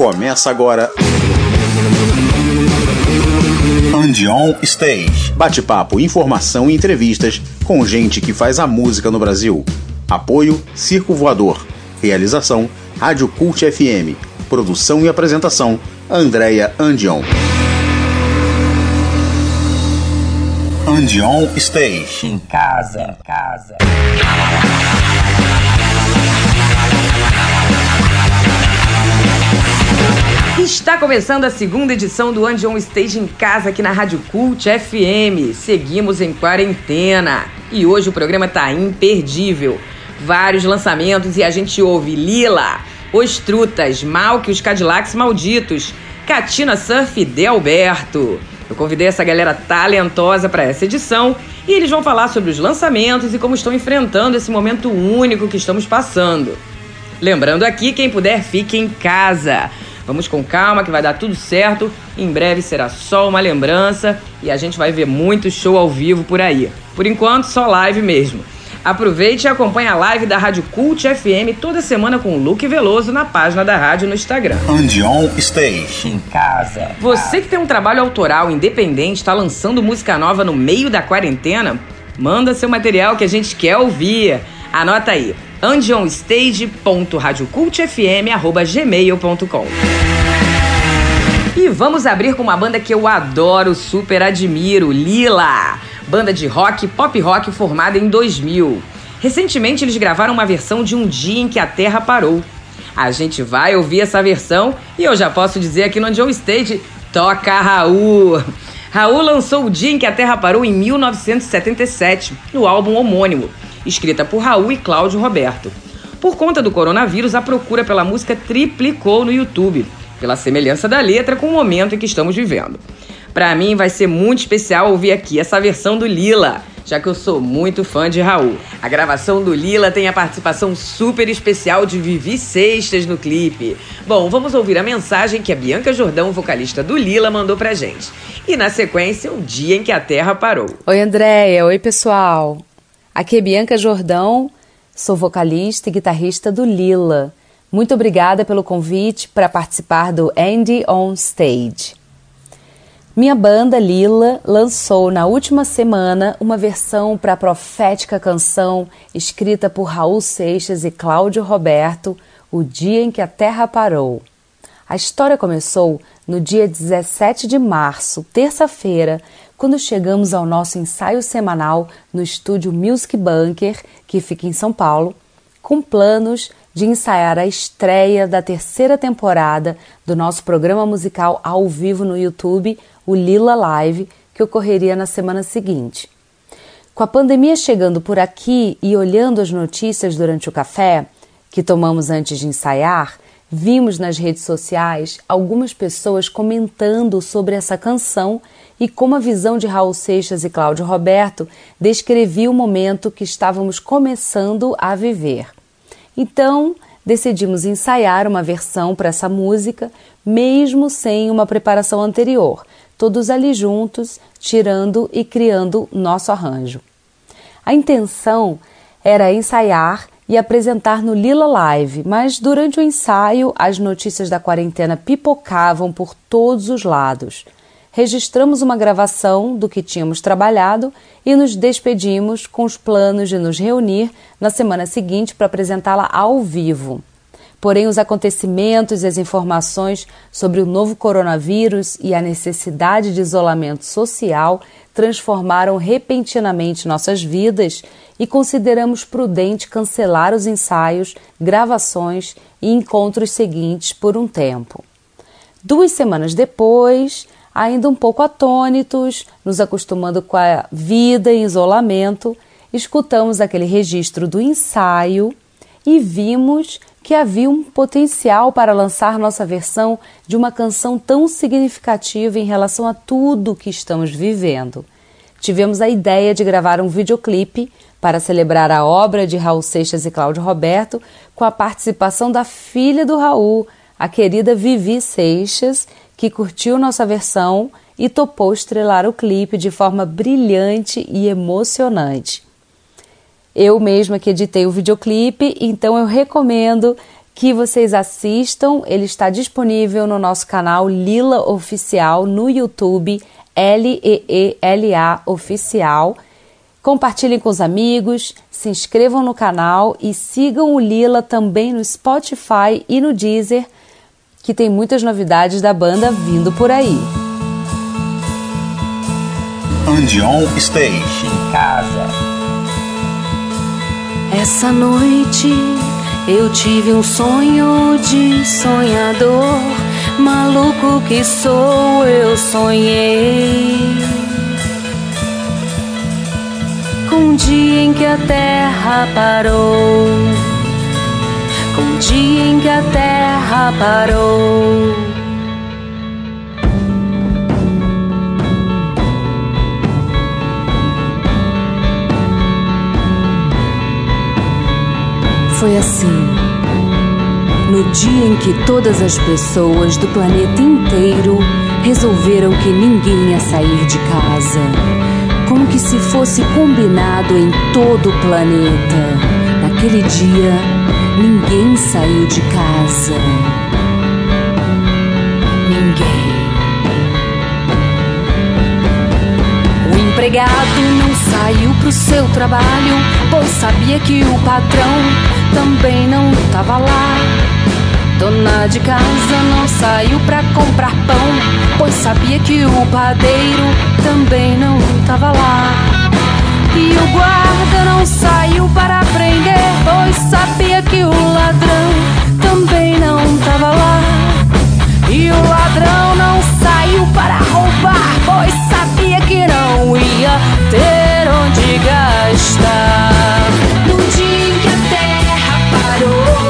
Começa agora. Andion Stage. Bate-papo, informação e entrevistas com gente que faz a música no Brasil. Apoio Circo Voador. Realização Rádio Cult FM. Produção e apresentação Andréia Andion. Andion Stage. Em casa, casa. Está começando a segunda edição do Andion Stage em casa aqui na Rádio Cult FM. Seguimos em quarentena e hoje o programa tá imperdível. Vários lançamentos e a gente ouve Lila, Os Trutas, Mal que os Cadillacs Malditos, Catina Surf e Delberto. Eu convidei essa galera talentosa para essa edição e eles vão falar sobre os lançamentos e como estão enfrentando esse momento único que estamos passando. Lembrando aqui, quem puder, fique em casa. Vamos com calma que vai dar tudo certo. Em breve será só uma lembrança e a gente vai ver muito show ao vivo por aí. Por enquanto, só live mesmo. Aproveite e acompanhe a live da Rádio Cult FM toda semana com o Luke Veloso na página da rádio no Instagram. Andion Stage. Em casa. Você que tem um trabalho autoral independente, está lançando música nova no meio da quarentena? Manda seu material que a gente quer ouvir. Anota aí andionstage.radiocultfm.gmail.com E vamos abrir com uma banda que eu adoro, super admiro, Lila. Banda de rock, pop rock formada em 2000. Recentemente eles gravaram uma versão de Um Dia em que a Terra Parou. A gente vai ouvir essa versão e eu já posso dizer aqui no Andion Stage, toca Raul. Raul lançou O Dia em que a Terra Parou em 1977, no álbum homônimo escrita por Raul e Cláudio Roberto. Por conta do coronavírus, a procura pela música triplicou no YouTube, pela semelhança da letra com o momento em que estamos vivendo. Para mim vai ser muito especial ouvir aqui essa versão do Lila, já que eu sou muito fã de Raul. A gravação do Lila tem a participação super especial de Vivi Seixas no clipe. Bom, vamos ouvir a mensagem que a Bianca Jordão, vocalista do Lila, mandou pra gente. E na sequência, o dia em que a Terra parou. Oi, Andréia. Oi, pessoal. Aqui é Bianca Jordão, sou vocalista e guitarrista do Lila. Muito obrigada pelo convite para participar do Andy on Stage. Minha banda Lila lançou na última semana uma versão para a profética canção escrita por Raul Seixas e Cláudio Roberto, O Dia em que a Terra Parou. A história começou no dia 17 de março, terça-feira, quando chegamos ao nosso ensaio semanal no estúdio Music Bunker, que fica em São Paulo, com planos de ensaiar a estreia da terceira temporada do nosso programa musical ao vivo no YouTube, o Lila Live, que ocorreria na semana seguinte. Com a pandemia chegando por aqui e olhando as notícias durante o café que tomamos antes de ensaiar, vimos nas redes sociais algumas pessoas comentando sobre essa canção e como a visão de Raul Seixas e Cláudio Roberto descrevia o momento que estávamos começando a viver. Então, decidimos ensaiar uma versão para essa música, mesmo sem uma preparação anterior, todos ali juntos, tirando e criando nosso arranjo. A intenção era ensaiar e apresentar no Lila Live, mas durante o ensaio as notícias da quarentena pipocavam por todos os lados registramos uma gravação do que tínhamos trabalhado e nos despedimos com os planos de nos reunir na semana seguinte para apresentá-la ao vivo. Porém, os acontecimentos e as informações sobre o novo coronavírus e a necessidade de isolamento social transformaram repentinamente nossas vidas e consideramos prudente cancelar os ensaios, gravações e encontros seguintes por um tempo. Duas semanas depois, ainda um pouco atônitos, nos acostumando com a vida em isolamento, escutamos aquele registro do ensaio e vimos que havia um potencial para lançar nossa versão de uma canção tão significativa em relação a tudo que estamos vivendo. Tivemos a ideia de gravar um videoclipe para celebrar a obra de Raul Seixas e Cláudio Roberto com a participação da filha do Raul, a querida Vivi Seixas, que curtiu nossa versão e topou estrelar o clipe de forma brilhante e emocionante. Eu mesma que editei o videoclipe, então eu recomendo que vocês assistam. Ele está disponível no nosso canal Lila Oficial no YouTube, L-E-E-L-A Oficial. Compartilhem com os amigos, se inscrevam no canal e sigam o Lila também no Spotify e no Deezer, que tem muitas novidades da banda vindo por aí. Andion Stage em casa. Essa noite eu tive um sonho de sonhador, maluco que sou, eu sonhei. Com um dia em que a terra parou, um dia em que a terra parou. foi assim. No dia em que todas as pessoas do planeta inteiro resolveram que ninguém ia sair de casa, como que se fosse combinado em todo o planeta. Naquele dia, ninguém saiu de casa. Ninguém. O empregado não saiu pro seu trabalho, pois sabia que o patrão também não tava lá. Dona de casa não saiu pra comprar pão, pois sabia que o padeiro também não tava lá. E o guarda não saiu para prender, pois sabia que o ladrão também não tava lá. E o ladrão não saiu para roubar, pois sabia que não ia ter onde gastar. No dia em que a terra parou,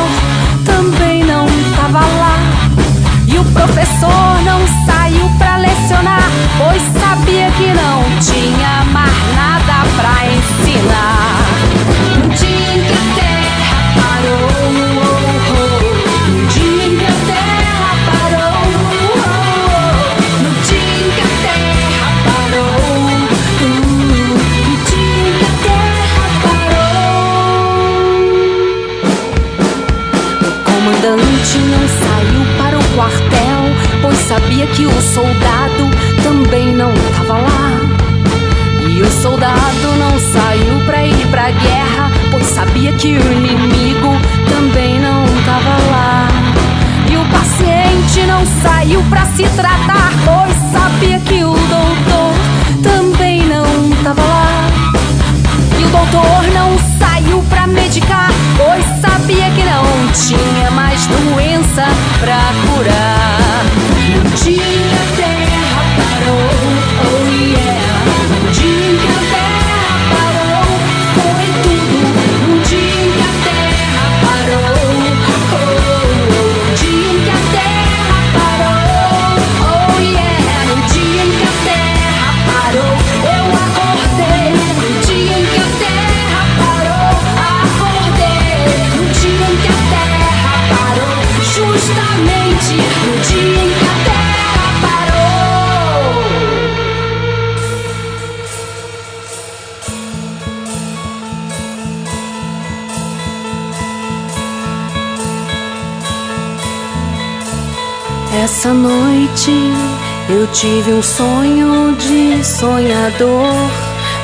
tive um sonho de sonhador,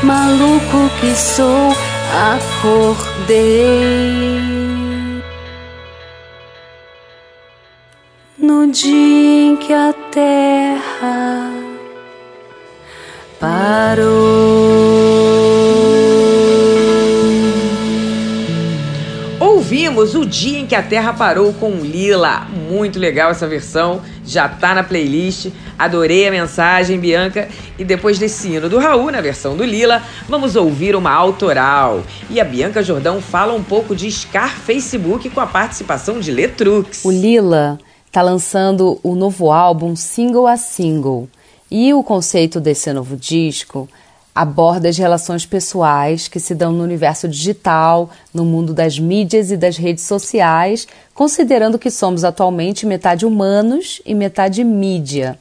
maluco que sou, acordei. No dia em que a terra parou. O Dia em que a Terra Parou com Lila. Muito legal essa versão, já tá na playlist. Adorei a mensagem, Bianca. E depois desse hino do Raul, na versão do Lila, vamos ouvir uma autoral. E a Bianca Jordão fala um pouco de Scar Facebook com a participação de Letrux. O Lila tá lançando o novo álbum single a single. E o conceito desse novo disco aborda as relações pessoais que se dão no universo digital, no mundo das mídias e das redes sociais, considerando que somos atualmente metade humanos e metade mídia.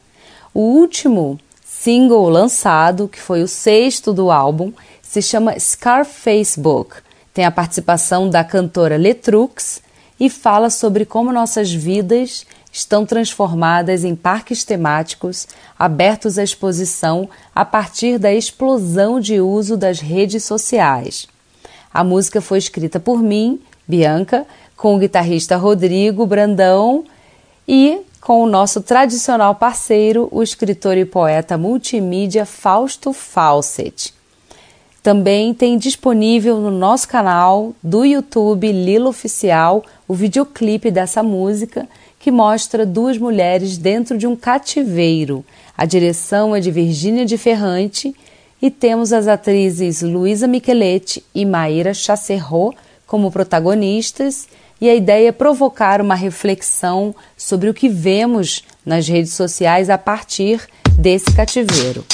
O último single lançado, que foi o sexto do álbum, se chama Scar Facebook. Tem a participação da cantora Letrux e fala sobre como nossas vidas estão transformadas em parques temáticos abertos à exposição a partir da explosão de uso das redes sociais. A música foi escrita por mim, Bianca, com o guitarrista Rodrigo Brandão e com o nosso tradicional parceiro, o escritor e poeta multimídia Fausto Fawcett. Também tem disponível no nosso canal do YouTube Lilo Oficial o videoclipe dessa música que mostra duas mulheres dentro de um cativeiro. A direção é de Virgínia de Ferrante e temos as atrizes Luísa Micheletti e Maíra Chacerro como protagonistas, e a ideia é provocar uma reflexão sobre o que vemos nas redes sociais a partir desse cativeiro.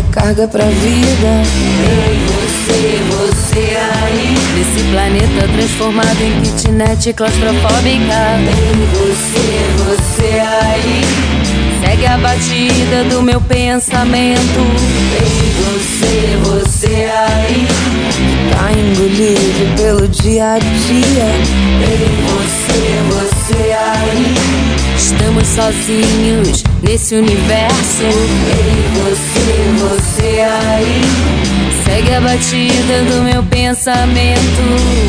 Recarga pra vida. Ei, você, você aí. Nesse planeta transformado em kitnet claustrofóbica. Ei, você, você aí. Segue a batida do meu pensamento. Ei, você, você aí. Tá engolido pelo dia a dia. Ei, você, você aí. Estamos sozinhos nesse universo. Ei, você, você aí. Segue a batida do meu pensamento.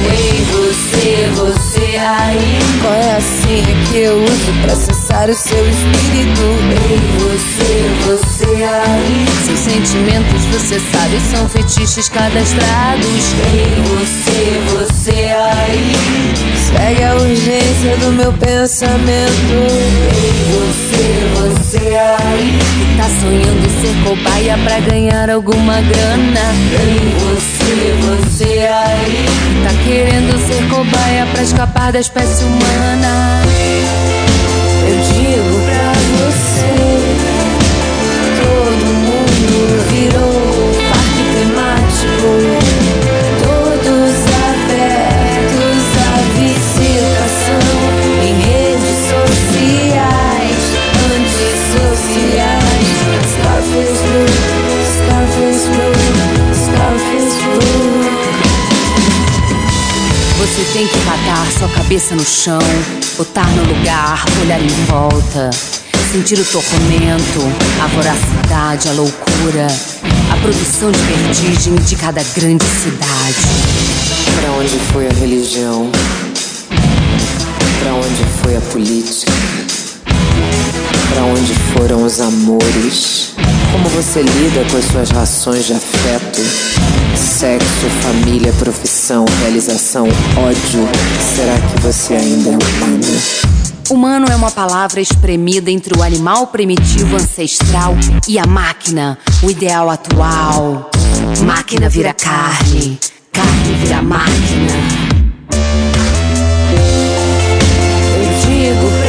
Ei, você, você aí. Qual é a senha que eu uso pra acessar o seu espírito? Ei, você, você aí. Seus sentimentos, você sabe, são fetiches cadastrados. Ei, você, você aí. Segue a urgência do meu pensamento. Ei, você, você aí. Sonhando ser cobaia pra ganhar alguma grana. Ei, você, você aí. Tá querendo ser cobaia pra escapar da espécie humana. Eu digo pra você: todo mundo virou Você tem que batar sua cabeça no chão, botar no lugar, olhar em volta, sentir o tormento, a voracidade, a loucura, a produção de vertigem de cada grande cidade. Pra onde foi a religião? Pra onde foi a política? Pra onde foram os amores? Como você lida com as suas rações de afeto? Sexo, família, profissão, realização, ódio. Será que você ainda é humano? Humano é uma palavra espremida entre o animal primitivo ancestral e a máquina, o ideal atual. Máquina vira carne, carne vira máquina. Eu digo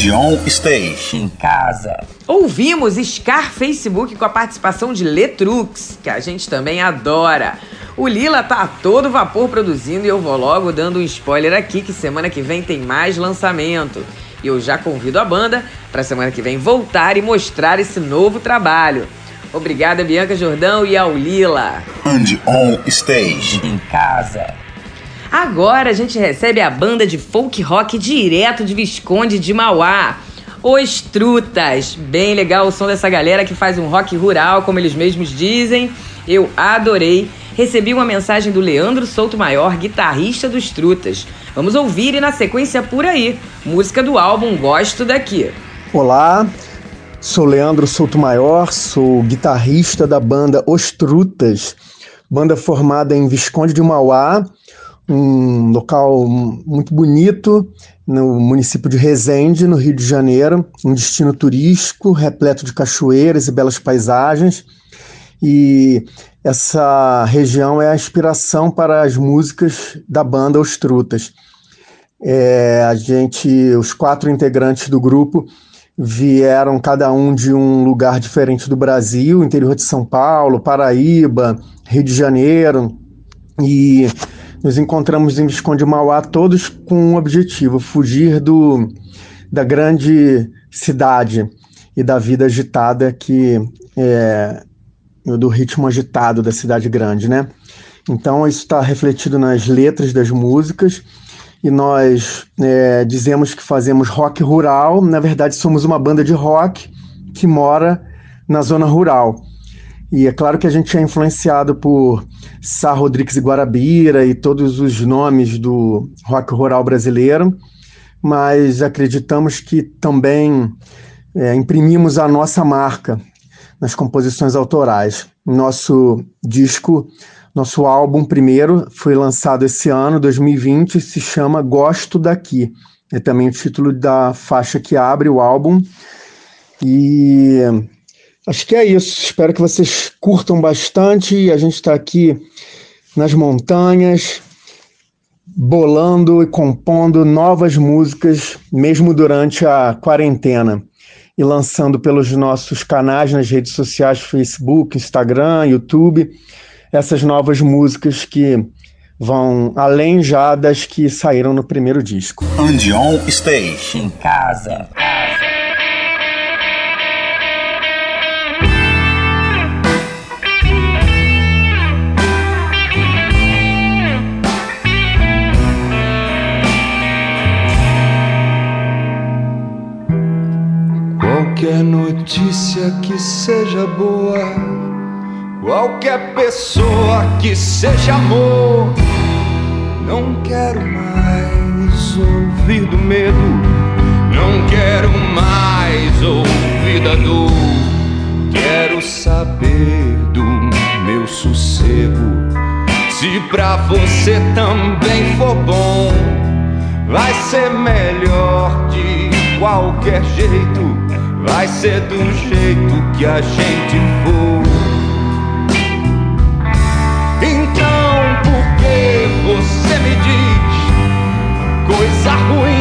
Andion Stage. Em casa. Ouvimos Scar Facebook com a participação de Letrux, que a gente também adora. O Lila tá a todo vapor produzindo e eu vou logo dando um spoiler aqui que semana que vem tem mais lançamento. E eu já convido a banda para semana que vem voltar e mostrar esse novo trabalho. Obrigada, Bianca Jordão e ao Lila. And on stage. Em casa. Agora a gente recebe a banda de folk rock direto de Visconde de Mauá. Os Trutas. Bem legal o som dessa galera que faz um rock rural, como eles mesmos dizem. Eu adorei. Recebi uma mensagem do Leandro Souto Maior, guitarrista dos Trutas. Vamos ouvir e na sequência por aí. Música do álbum Gosto Daqui. Olá, Sou Leandro Souto Maior, sou guitarrista da banda Os Trutas, banda formada em Visconde de Mauá, um local muito bonito no município de Resende, no Rio de Janeiro, um destino turístico repleto de cachoeiras e belas paisagens. E essa região é a inspiração para as músicas da banda Os Trutas. É, a gente, os quatro integrantes do grupo, vieram cada um de um lugar diferente do Brasil, interior de São Paulo, Paraíba, Rio de Janeiro, e nos encontramos em Visconde Mauá todos com um objetivo, fugir do, da grande cidade e da vida agitada que é, do ritmo agitado da cidade grande, né? Então isso está refletido nas letras das músicas e nós é, dizemos que fazemos rock rural. Na verdade, somos uma banda de rock que mora na zona rural. E é claro que a gente é influenciado por Sá Rodrigues e Guarabira e todos os nomes do rock rural brasileiro, mas acreditamos que também é, imprimimos a nossa marca nas composições autorais. Nosso disco nosso álbum primeiro foi lançado esse ano, 2020, e se chama Gosto Daqui. É também o título da faixa que abre o álbum. E acho que é isso. Espero que vocês curtam bastante. A gente está aqui nas montanhas, bolando e compondo novas músicas, mesmo durante a quarentena. E lançando pelos nossos canais nas redes sociais, Facebook, Instagram, YouTube essas novas músicas que vão além já das que saíram no primeiro disco. Andion Stage. Em casa. Notícia que seja boa Qualquer pessoa que seja amor, não quero mais ouvir do medo, não quero mais ouvir da dor. Quero saber do meu sossego. Se pra você também for bom, vai ser melhor de qualquer jeito. Vai ser do jeito que a gente for. você me diz coisa ruim,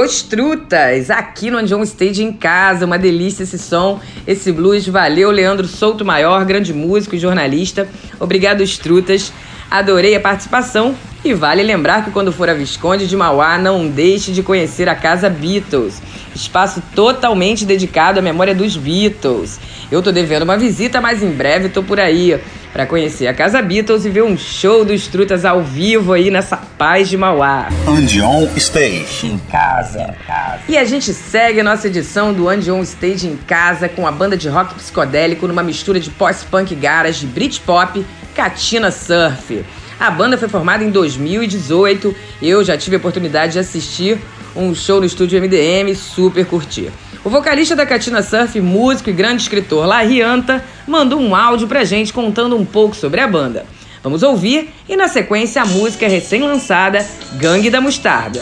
aí de Ostrutas, aqui no John Stage em casa, uma delícia esse som, esse blues. Valeu, Leandro Souto Maior, grande músico e jornalista. Obrigado, Ostrutas. Adorei a participação e vale lembrar que quando for a Visconde de Mauá, não deixe de conhecer a Casa Beatles, espaço totalmente dedicado à memória dos Beatles. Eu tô devendo uma visita, mas em breve tô por aí para conhecer a Casa Beatles e ver um show dos Trutas ao vivo aí nessa paz de Mauá. And on stage. Em casa, casa. E a gente segue a nossa edição do And On Stage em casa com a banda de rock psicodélico numa mistura de post-punk garage, Britpop, Katina Surf. A banda foi formada em 2018. Eu já tive a oportunidade de assistir um show no estúdio MDM, super curti. O vocalista da Katina Surf, músico e grande escritor Larry Anta, mandou um áudio pra gente contando um pouco sobre a banda. Vamos ouvir e na sequência a música recém-lançada Gangue da Mostarda.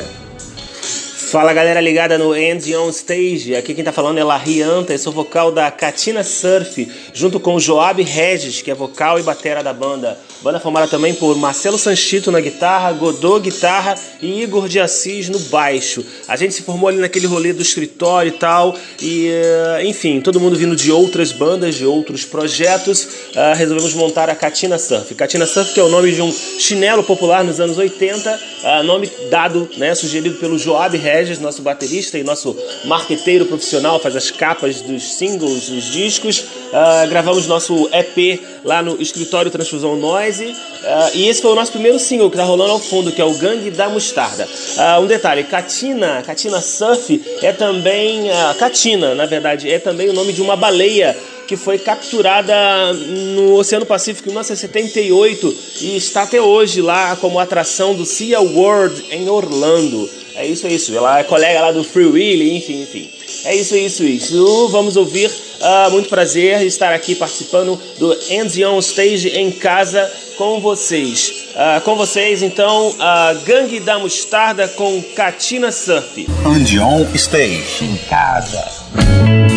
Fala galera ligada no End On Stage, aqui quem tá falando é Larry Anta, eu sou vocal da Katina Surf, junto com Joab Regis, que é vocal e batera da banda. Banda formada também por Marcelo Sanchito na guitarra, Godô guitarra e Igor de Assis no baixo. A gente se formou ali naquele rolê do escritório e tal, e eh, enfim, todo mundo vindo de outras bandas, de outros projetos, ah, resolvemos montar a Katina Surf. Katina Surf que é o nome de um chinelo popular nos anos 80, ah, nome dado, né, sugerido pelo Joab Regis, nosso baterista e nosso marqueteiro profissional, faz as capas dos singles, dos discos. Ah, gravamos nosso EP lá no escritório Transfusão Noise. ah, e esse foi o nosso primeiro single que tá rolando ao fundo, que é o Gangue da Mostarda. Ah, um detalhe, Katina, Katina Surf é também. ah, Katina, na verdade, é também o nome de uma baleia que foi capturada no Oceano Pacífico em 1978 e está até hoje lá como atração do Sea World em Orlando. É isso, é isso. Ela é colega lá do Free Willy, enfim, enfim. É isso, é isso, isso. Vamos ouvir. Ah, muito prazer estar aqui participando do Hands On Stage em casa com vocês. Ah, com vocês, então, a Gangue da Mostarda com Katina Surf. And on stage. Em casa.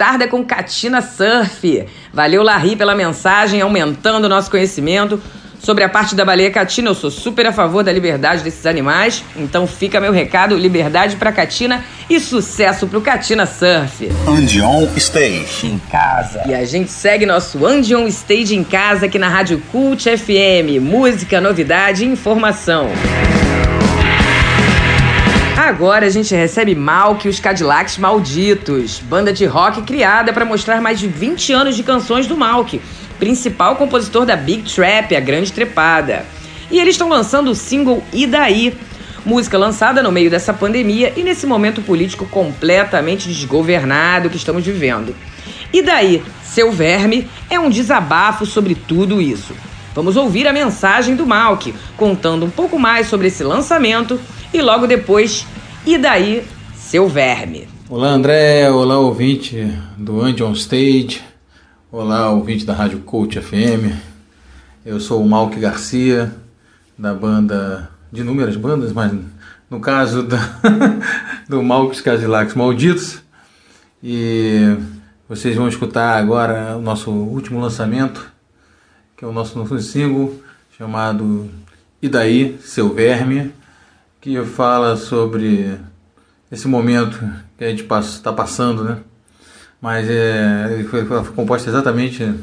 Mostarda com Katina Surf. Valeu, Larry, pela mensagem, aumentando o nosso conhecimento. Sobre a parte da baleia Catina, eu sou super a favor da liberdade desses animais. Então fica meu recado: liberdade pra Catina e sucesso pro Catina Surf. Andion Stage. Em casa. E a gente segue nosso Andion Stage em casa aqui na Rádio Cult FM. Música, novidade e informação. Agora a gente recebe Malk e os Cadillacs Malditos, banda de rock criada para mostrar mais de 20 anos de canções do Malk, principal compositor da Big Trap, a Grande Trepada. E eles estão lançando o single E Daí, música lançada no meio dessa pandemia e nesse momento político completamente desgovernado que estamos vivendo. E daí, seu verme é um desabafo sobre tudo isso. Vamos ouvir a mensagem do Malk, contando um pouco mais sobre esse lançamento e logo depois, e daí, seu verme. Olá André, olá ouvinte do Andy on Stage, olá ouvinte da Rádio Coach FM. Eu sou o Malk Garcia, da banda, de inúmeras bandas, mas no caso da, do Malk Cadillacs Malditos. E vocês vão escutar agora o nosso último lançamento, que é o nosso novo single, chamado E Daí, Seu Verme que fala sobre esse momento que a gente está passando, né? Mas é, foi, foi composto exatamente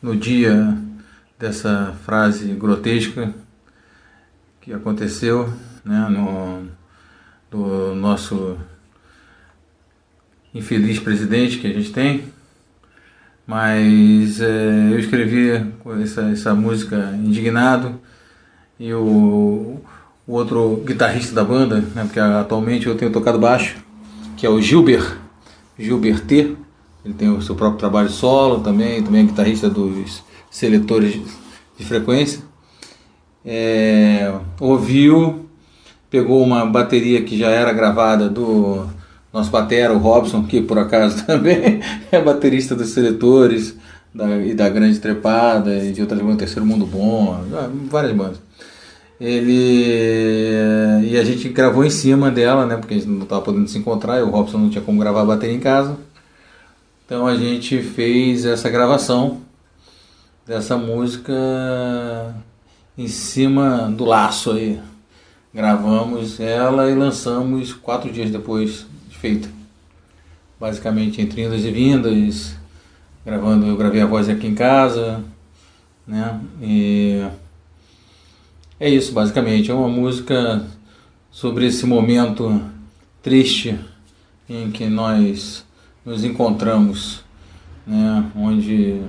no dia dessa frase grotesca que aconteceu, né? No do nosso infeliz presidente que a gente tem. Mas é, eu escrevi essa, essa música indignado e o o outro guitarrista da banda, né, porque atualmente eu tenho tocado baixo, que é o Gilbert, Gilbert T. Ele tem o seu próprio trabalho solo também, também é guitarrista dos seletores de frequência. É, ouviu, pegou uma bateria que já era gravada do nosso batera, o Robson, que por acaso também é baterista dos seletores da, e da Grande Trepada e de outras bandas, Terceiro Mundo Bom, várias bandas ele e a gente gravou em cima dela, né? Porque a gente não estava podendo se encontrar, e o Robson não tinha como gravar bateria em casa. Então a gente fez essa gravação dessa música em cima do laço aí. Gravamos ela e lançamos quatro dias depois de feita. Basicamente entre indas e vindas, gravando, eu gravei a voz aqui em casa, né? E é isso, basicamente. É uma música sobre esse momento triste em que nós nos encontramos, né? onde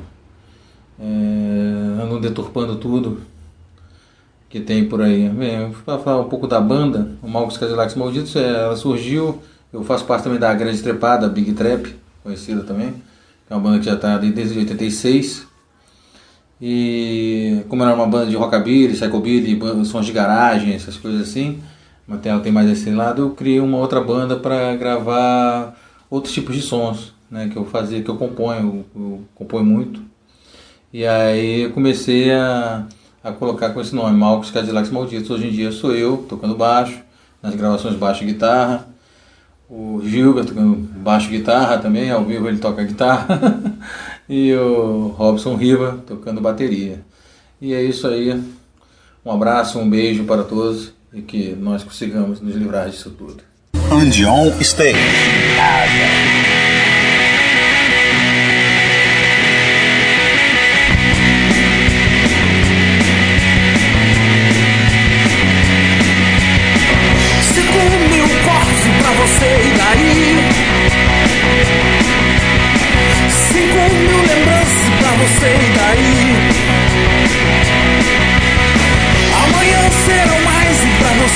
é, andam deturpando tudo que tem por aí. Bem, para falar um pouco da banda, o Malcos Cadillacs Malditos, é, ela surgiu, eu faço parte também da Grande Trepada, Big Trap, conhecida também, que é uma banda que já está desde 86, e como era uma banda de rockabilly, psychobilly, sons de garagem, essas coisas assim, ela tem mais esse lado, eu criei uma outra banda para gravar outros tipos de sons, né, que eu fazia, que eu componho, eu, eu componho muito. E aí eu comecei a, a colocar com esse nome, Malcos Cadillacs Malditos. Hoje em dia sou eu tocando baixo, nas gravações baixo e guitarra. O Gilbert tocando baixo e guitarra também, ao vivo ele toca guitarra. e o Robson Riva tocando bateria. E é isso aí. Um abraço, um beijo para todos e que nós consigamos nos livrar disso tudo. Andion Stage.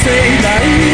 E daí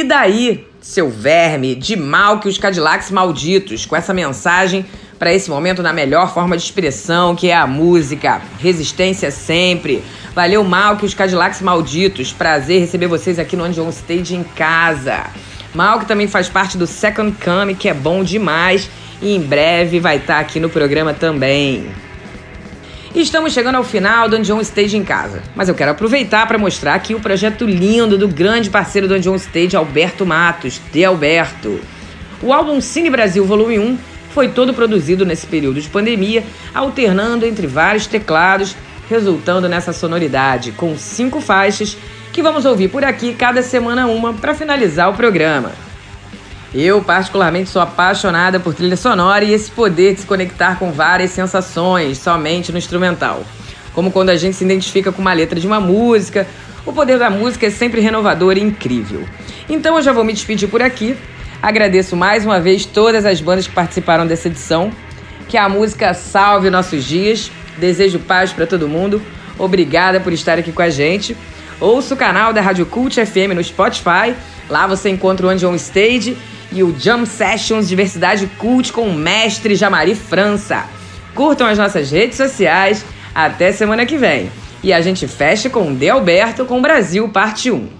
E daí, seu verme, de mal que os Cadillacs malditos, com essa mensagem para esse momento na melhor forma de expressão, que é a música. Resistência sempre. Valeu mal que os Cadillacs malditos. Prazer receber vocês aqui no On Stage em casa. Mal que também faz parte do Second Come, que é bom demais e em breve vai estar tá aqui no programa também. Estamos chegando ao final do John Stage em casa. Mas eu quero aproveitar para mostrar aqui o projeto lindo do grande parceiro do John Stage, Alberto Matos, de Alberto. O álbum Cine Brasil Volume 1 foi todo produzido nesse período de pandemia, alternando entre vários teclados, resultando nessa sonoridade com cinco faixas que vamos ouvir por aqui cada semana uma para finalizar o programa. Eu, particularmente, sou apaixonada por trilha sonora e esse poder de se conectar com várias sensações somente no instrumental. Como quando a gente se identifica com uma letra de uma música, o poder da música é sempre renovador e incrível. Então eu já vou me despedir por aqui, Agradeço mais uma vez todas as bandas que participaram dessa edição. Que a música salve nossos dias. Desejo paz para todo mundo. Obrigada por estar aqui com a gente. Ouça o canal da Rádio Cult FM no Spotify. Lá você encontra o On Stage e o Jam Sessions Diversidade Cult com o mestre Jamari França. Curtam as nossas redes sociais. Até semana que vem. E a gente fecha com De Alberto com Brasil Parte 1.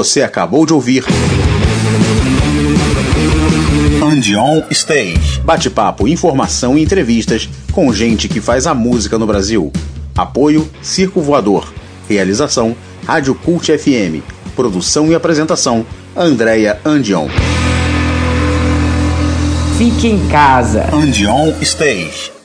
Você acabou de ouvir. Andion Stage. Bate-papo, informação e entrevistas com gente que faz a música no Brasil. Apoio Circo Voador. Realização Rádio Cult FM. Produção e apresentação Andréia Andion. Fique em casa. Andion Stage.